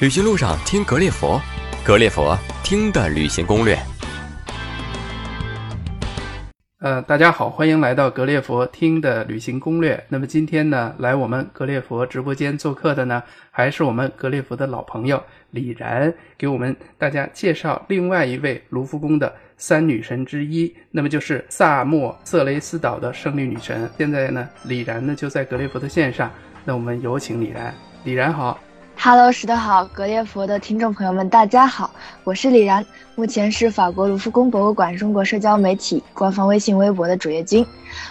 旅行路上听格列佛，格列佛听的旅行攻略。呃，大家好，欢迎来到格列佛听的旅行攻略。那么今天呢，来我们格列佛直播间做客的呢，还是我们格列佛的老朋友李然，给我们大家介绍另外一位卢浮宫的三女神之一，那么就是萨莫色雷斯岛的胜利女神。现在呢，李然呢就在格列佛的线上，那我们有请李然。李然好。Hello，石头好，格列佛的听众朋友们，大家好，我是李然，目前是法国卢浮宫博物馆中国社交媒体官方微信微博的主页君。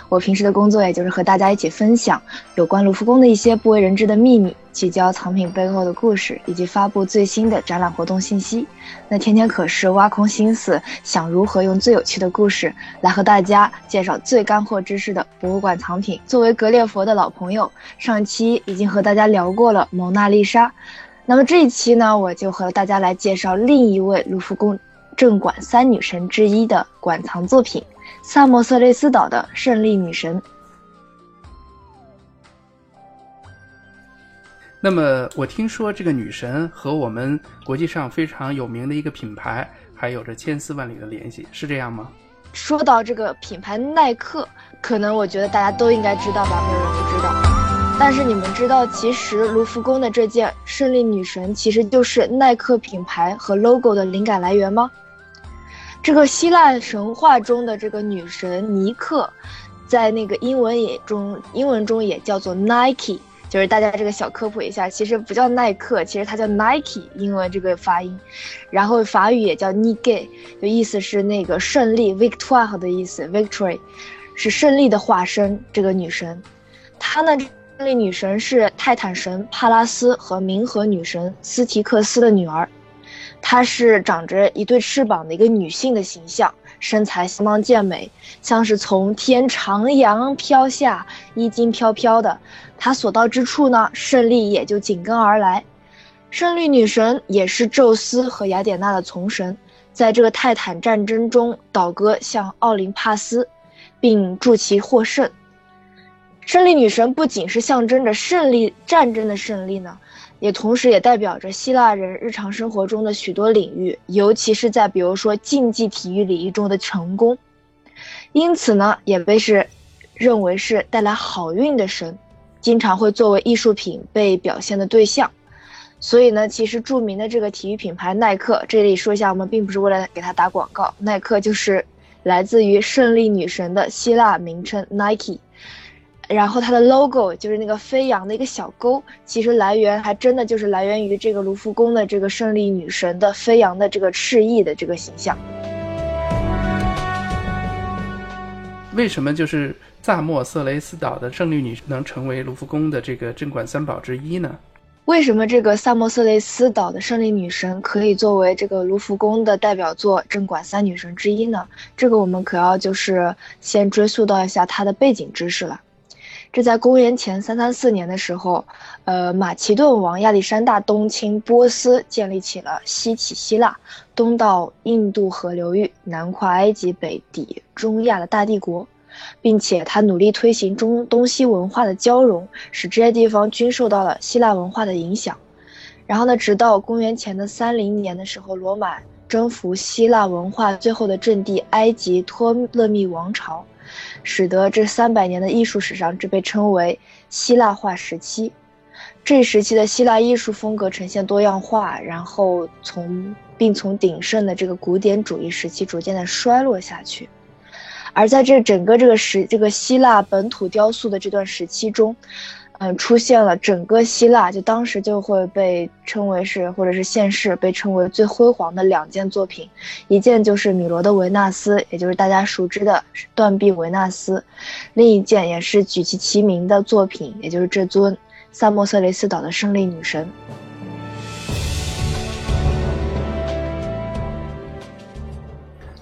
我平时的工作也就是和大家一起分享有关卢浮宫的一些不为人知的秘密。聚焦藏品背后的故事，以及发布最新的展览活动信息。那天天可是挖空心思想如何用最有趣的故事来和大家介绍最干货知识的博物馆藏品。作为格列佛的老朋友，上期已经和大家聊过了蒙娜丽莎，那么这一期呢，我就和大家来介绍另一位卢浮宫镇馆三女神之一的馆藏作品——萨莫色雷斯岛的胜利女神。那么我听说这个女神和我们国际上非常有名的一个品牌还有着千丝万缕的联系，是这样吗？说到这个品牌耐克，可能我觉得大家都应该知道吧，没有人不知道。但是你们知道，其实卢浮宫的这件胜利女神其实就是耐克品牌和 logo 的灵感来源吗？这个希腊神话中的这个女神尼克，在那个英文也中，英文中也叫做 Nike。就是大家这个小科普一下，其实不叫耐克，其实它叫 Nike，英文这个发音，然后法语也叫 Nike，就意思是那个胜利，Victoire 的意思，Victory，是胜利的化身。这个女神，她呢，胜利女神是泰坦神帕拉斯和冥河女神斯提克斯的女儿，她是长着一对翅膀的一个女性的形象。身材相当健美，像是从天长阳飘下，衣襟飘飘的。她所到之处呢，胜利也就紧跟而来。胜利女神也是宙斯和雅典娜的从神，在这个泰坦战争中倒戈向奥林帕斯，并助其获胜。胜利女神不仅是象征着胜利战争的胜利呢。也同时，也代表着希腊人日常生活中的许多领域，尤其是在比如说竞技体育领域中的成功。因此呢，也被是认为是带来好运的神，经常会作为艺术品被表现的对象。所以呢，其实著名的这个体育品牌耐克，这里说一下，我们并不是为了给他打广告，耐克就是来自于胜利女神的希腊名称 Nike。然后它的 logo 就是那个飞扬的一个小钩，其实来源还真的就是来源于这个卢浮宫的这个胜利女神的飞扬的这个翅翼的这个形象。为什么就是萨莫色雷斯岛的胜利女能成为卢浮宫的这个镇馆三宝之一呢？为什么这个萨莫色雷斯岛的胜利女神可以作为这个卢浮宫的代表作镇馆三女神之一呢？这个我们可要就是先追溯到一下它的背景知识了。这在公元前三三四年的时候，呃，马其顿王亚历山大东侵波斯，建立起了西起希腊，东到印度河流域，南跨埃及，北抵中亚的大帝国，并且他努力推行中东西文化的交融，使这些地方均受到了希腊文化的影响。然后呢，直到公元前的三零年的时候，罗马征服希腊文化最后的阵地埃及托勒密王朝。使得这三百年的艺术史上，这被称为希腊化时期。这一时期的希腊艺术风格呈现多样化，然后从并从鼎盛的这个古典主义时期逐渐的衰落下去。而在这整个这个时这个希腊本土雕塑的这段时期中。嗯，出现了整个希腊，就当时就会被称为是，或者是现世被称为最辉煌的两件作品，一件就是米罗的维纳斯，也就是大家熟知的断臂维纳斯，另一件也是举其齐名的作品，也就是这尊萨莫色雷斯岛的胜利女神。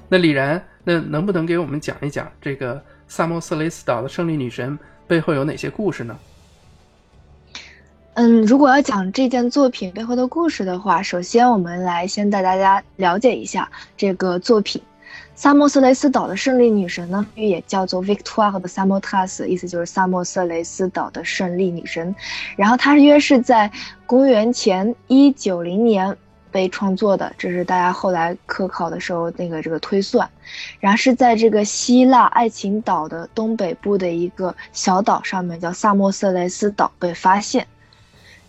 那李然，那能不能给我们讲一讲这个萨莫色雷斯岛的胜利女神背后有哪些故事呢？嗯，如果要讲这件作品背后的故事的话，首先我们来先带大家了解一下这个作品。萨莫色雷斯岛的胜利女神呢，也叫做 Victoire 的 Samothrace，意思就是萨莫色雷斯岛的胜利女神。然后它约是在公元前一九零年被创作的，这是大家后来科考的时候那个这个推算。然后是在这个希腊爱琴岛的东北部的一个小岛上面，叫萨莫色雷斯岛被发现。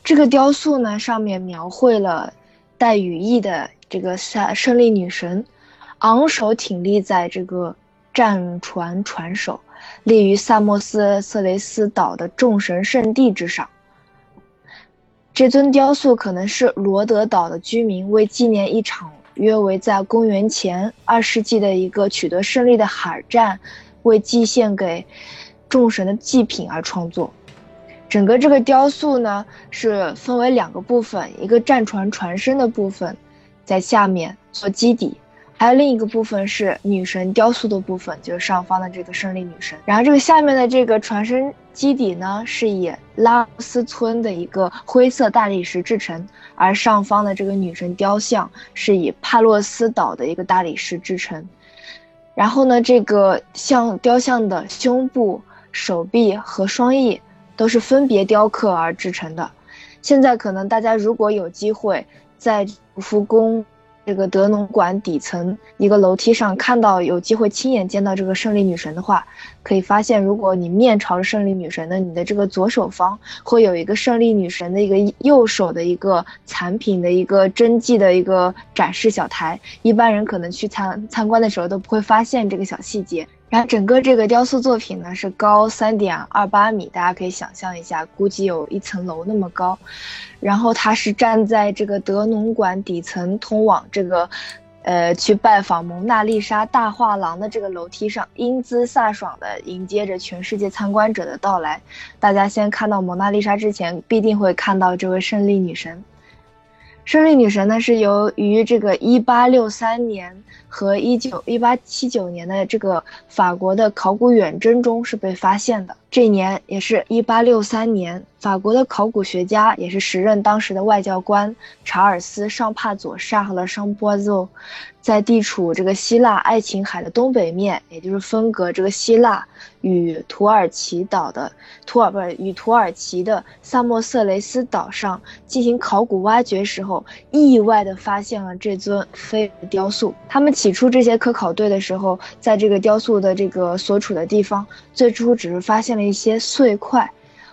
这个雕塑呢，上面描绘了带羽翼的这个胜胜利女神。昂首挺立在这个战船船首，立于萨莫斯色雷斯岛的众神圣地之上。这尊雕塑可能是罗德岛的居民为纪念一场约为在公元前二世纪的一个取得胜利的海战，为祭献给众神的祭品而创作。整个这个雕塑呢，是分为两个部分，一个战船船身的部分，在下面做基底。还有另一个部分是女神雕塑的部分，就是上方的这个胜利女神。然后这个下面的这个船身基底呢，是以拉斯村的一个灰色大理石制成，而上方的这个女神雕像是以帕洛斯岛的一个大理石制成。然后呢，这个像雕像的胸部、手臂和双翼都是分别雕刻而制成的。现在可能大家如果有机会在卢浮宫。这个德农馆底层一个楼梯上看到有机会亲眼见到这个胜利女神的话，可以发现，如果你面朝着胜利女神的，你的这个左手方会有一个胜利女神的一个右手的一个残品的一个真迹的一个展示小台，一般人可能去参参观的时候都不会发现这个小细节。然后整个这个雕塑作品呢是高三点二八米，大家可以想象一下，估计有一层楼那么高。然后它是站在这个德农馆底层通往这个，呃，去拜访蒙娜丽莎大画廊的这个楼梯上，英姿飒爽的迎接着全世界参观者的到来。大家先看到蒙娜丽莎之前，必定会看到这位胜利女神。胜利女神呢是由于这个一八六三年。和一九一八七九年的这个法国的考古远征中是被发现的。这一年也是一八六三年，法国的考古学家也是时任当时的外交官查尔斯·尚帕佐沙和勒尚波佐，在地处这个希腊爱琴海的东北面，也就是分隔这个希腊与土耳其岛的土耳不是与土耳其的萨莫色雷斯岛上进行考古挖掘时候，意外的发现了这尊飞雕塑。他们起初这些科考队的时候，在这个雕塑的这个所处的地方，最初只是发现。了一些碎块，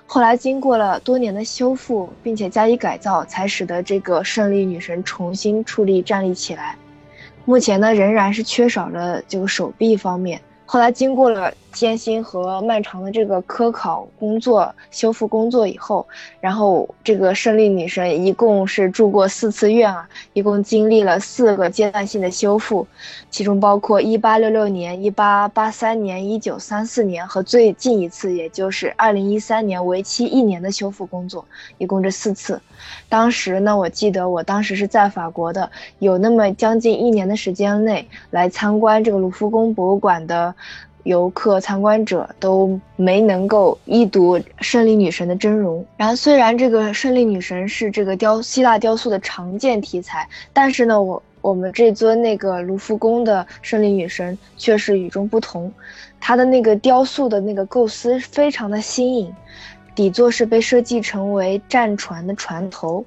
后来经过了多年的修复，并且加以改造，才使得这个胜利女神重新矗立站立起来。目前呢，仍然是缺少了这个手臂方面。后来经过了艰辛和漫长的这个科考工作、修复工作以后，然后这个胜利女神一共是住过四次院啊，一共经历了四个阶段性的修复，其中包括1866年、1883年、1934年和最近一次，也就是2013年为期一年的修复工作，一共这四次。当时呢，我记得我当时是在法国的，有那么将近一年的时间内来参观这个卢浮宫博物馆的游客参观者都没能够一睹胜利女神的真容。然后，虽然这个胜利女神是这个雕希腊雕塑的常见题材，但是呢，我我们这尊那个卢浮宫的胜利女神却是与众不同，它的那个雕塑的那个构思非常的新颖。底座是被设计成为战船的船头，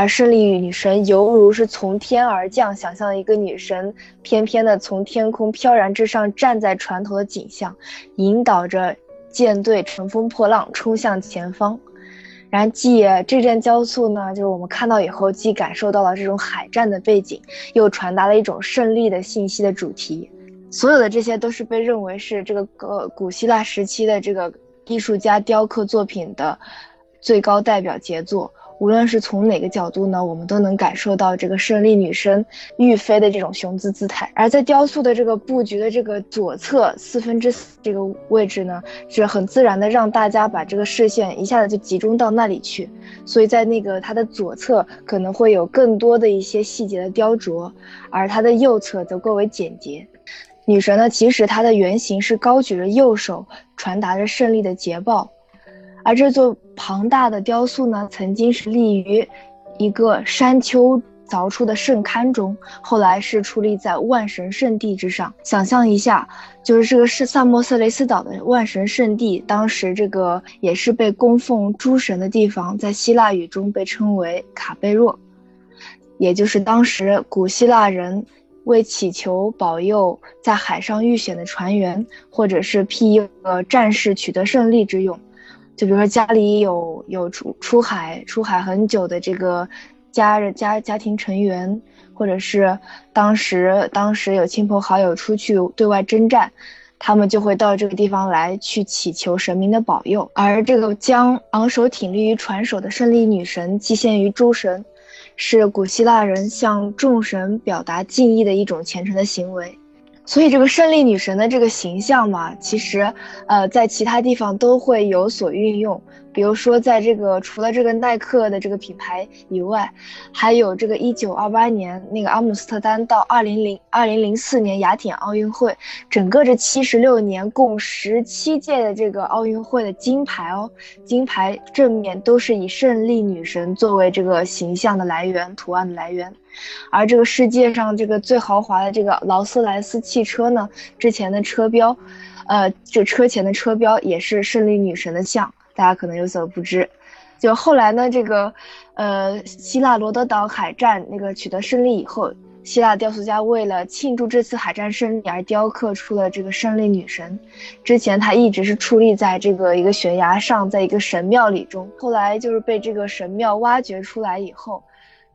而胜利女神犹如是从天而降，想象一个女神翩翩的从天空飘然之上，站在船头的景象，引导着舰队乘风破浪冲向前方。然后，既这件雕塑呢，就是我们看到以后，既感受到了这种海战的背景，又传达了一种胜利的信息的主题。所有的这些都是被认为是这个呃古希腊时期的这个。艺术家雕刻作品的最高代表杰作，无论是从哪个角度呢，我们都能感受到这个胜利女神欲飞的这种雄姿姿态。而在雕塑的这个布局的这个左侧四分之四这个位置呢，是很自然的让大家把这个视线一下子就集中到那里去。所以在那个它的左侧可能会有更多的一些细节的雕琢，而它的右侧则更为简洁。女神呢，其实她的原型是高举着右手，传达着胜利的捷报，而这座庞大的雕塑呢，曾经是立于一个山丘凿出的圣龛中，后来是矗立在万神圣地之上。想象一下，就是这个是萨莫色雷斯岛的万神圣地，当时这个也是被供奉诸神的地方，在希腊语中被称为卡贝若，也就是当时古希腊人为祈求保佑在海上遇险的船员，或者是庇佑战士取得胜利之用。就比如说家里有有出出海出海很久的这个家人家家庭成员，或者是当时当时有亲朋好友出去对外征战，他们就会到这个地方来去祈求神明的保佑。而这个将昂首挺立于船首的胜利女神祭献于诸神，是古希腊人向众神表达敬意的一种虔诚的行为。所以这个胜利女神的这个形象嘛，其实，呃，在其他地方都会有所运用。比如说，在这个除了这个耐克的这个品牌以外，还有这个一九二八年那个阿姆斯特丹到二零零二零零四年雅典奥运会，整个这七十六年共十七届的这个奥运会的金牌哦，金牌正面都是以胜利女神作为这个形象的来源、图案的来源。而这个世界上这个最豪华的这个劳斯莱斯汽车呢，之前的车标，呃，就车前的车标也是胜利女神的像，大家可能有所不知。就后来呢，这个，呃，希腊罗德岛海战那个取得胜利以后，希腊雕塑家为了庆祝这次海战胜利而雕刻出了这个胜利女神。之前她一直是矗立在这个一个悬崖上，在一个神庙里中，后来就是被这个神庙挖掘出来以后。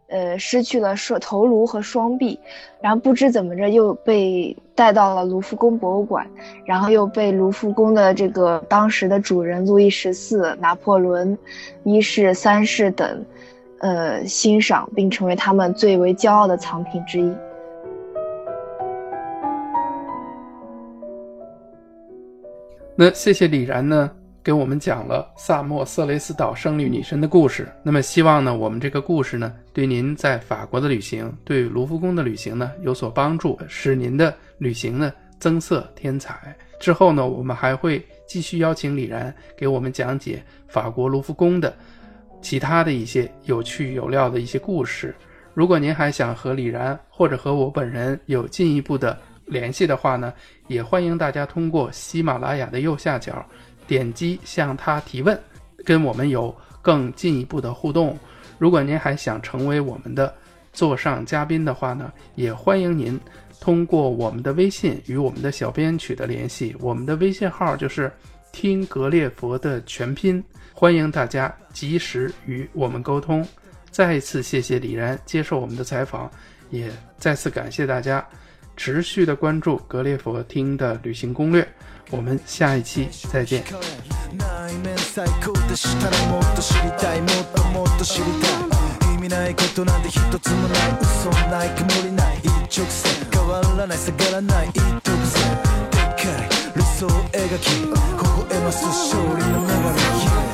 呃，失去了双头颅和双臂，然后不知怎么着又被带到了卢浮宫博物馆，然后又被卢浮宫的这个当时的主人路易十四、拿破仑一世、三世等，呃，欣赏并成为他们最为骄傲的藏品之一。那谢谢李然呢？给我们讲了萨莫色雷斯岛胜利女神的故事。那么，希望呢，我们这个故事呢，对您在法国的旅行，对卢浮宫的旅行呢，有所帮助，使您的旅行呢增色添彩。之后呢，我们还会继续邀请李然给我们讲解法国卢浮宫的其他的一些有趣有料的一些故事。如果您还想和李然或者和我本人有进一步的联系的话呢，也欢迎大家通过喜马拉雅的右下角。点击向他提问，跟我们有更进一步的互动。如果您还想成为我们的座上嘉宾的话呢，也欢迎您通过我们的微信与我们的小编取得联系。我们的微信号就是“听格列佛”的全拼，欢迎大家及时与我们沟通。再一次谢谢李然接受我们的采访，也再次感谢大家持续的关注格列佛听的旅行攻略。我们下一期再见。意味ないことなんて一つもない嘘ない曇りない一直線変わらない下がらない一直線でっかい理想を描き微笑ます勝利の流れ